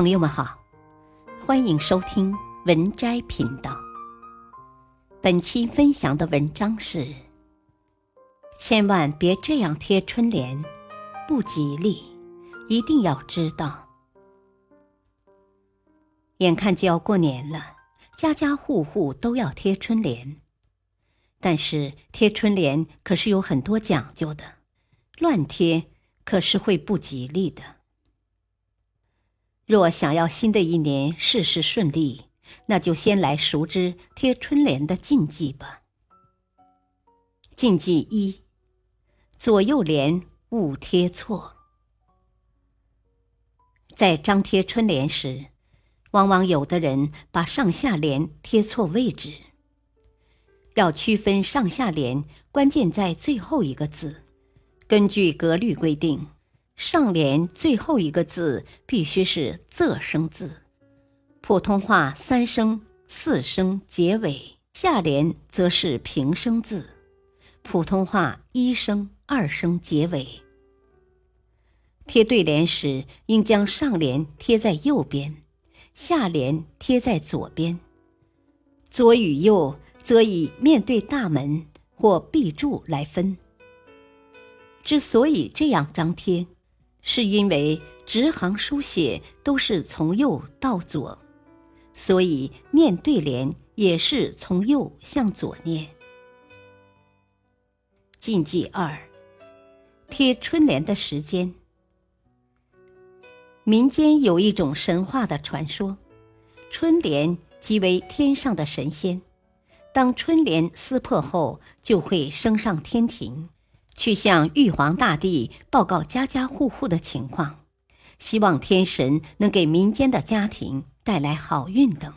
朋友们好，欢迎收听文摘频道。本期分享的文章是：千万别这样贴春联，不吉利，一定要知道。眼看就要过年了，家家户户都要贴春联，但是贴春联可是有很多讲究的，乱贴可是会不吉利的。若想要新的一年事事顺利，那就先来熟知贴春联的禁忌吧。禁忌一：左右联勿贴错。在张贴春联时，往往有的人把上下联贴错位置。要区分上下联，关键在最后一个字。根据格律规定。上联最后一个字必须是仄声字，普通话三声、四声结尾；下联则是平声字，普通话一声、二声结尾。贴对联时，应将上联贴在右边，下联贴在左边。左与右则以面对大门或壁柱来分。之所以这样张贴。是因为直行书写都是从右到左，所以念对联也是从右向左念。禁忌二：贴春联的时间。民间有一种神话的传说，春联即为天上的神仙，当春联撕破后，就会升上天庭。去向玉皇大帝报告家家户户的情况，希望天神能给民间的家庭带来好运等。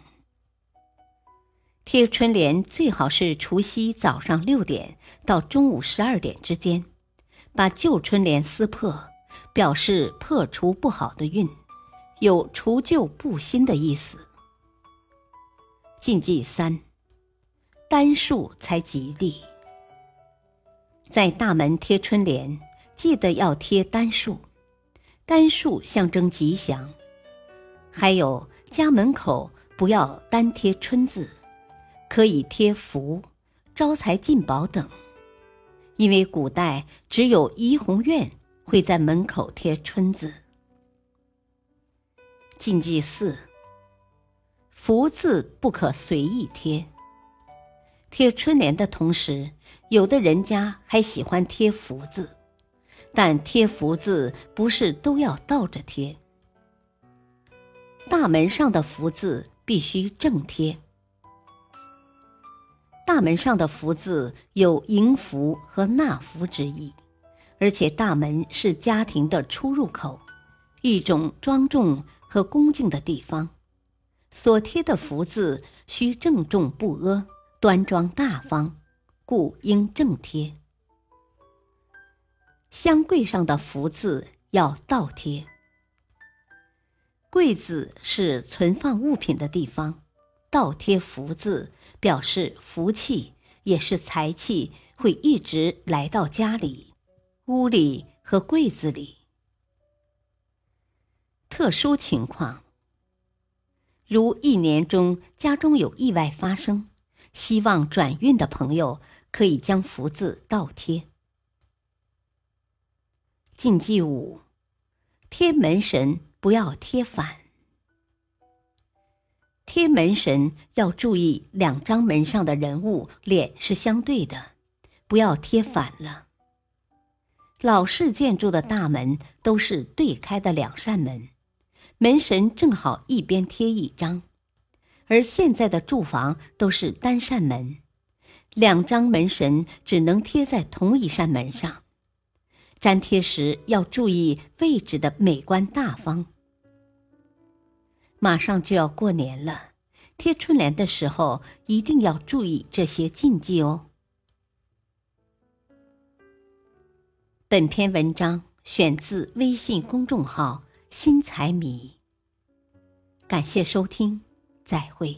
贴春联最好是除夕早上六点到中午十二点之间，把旧春联撕破，表示破除不好的运，有除旧布新的意思。禁忌三，单数才吉利。在大门贴春联，记得要贴单数，单数象征吉祥。还有家门口不要单贴春字，可以贴福、招财进宝等。因为古代只有怡红院会在门口贴春字。禁忌四：福字不可随意贴。贴春联的同时，有的人家还喜欢贴福字，但贴福字不是都要倒着贴。大门上的福字必须正贴。大门上的福字有迎福和纳福之意，而且大门是家庭的出入口，一种庄重和恭敬的地方，所贴的福字需郑重不阿。端庄大方，故应正贴。香柜上的福字要倒贴。柜子是存放物品的地方，倒贴福字表示福气，也是财气会一直来到家里、屋里和柜子里。特殊情况，如一年中家中有意外发生。希望转运的朋友可以将福字倒贴。禁忌五：贴门神不要贴反。贴门神要注意，两张门上的人物脸是相对的，不要贴反了。老式建筑的大门都是对开的两扇门，门神正好一边贴一张。而现在的住房都是单扇门，两张门神只能贴在同一扇门上。粘贴时要注意位置的美观大方。马上就要过年了，贴春联的时候一定要注意这些禁忌哦。本篇文章选自微信公众号“新财迷”，感谢收听。再会。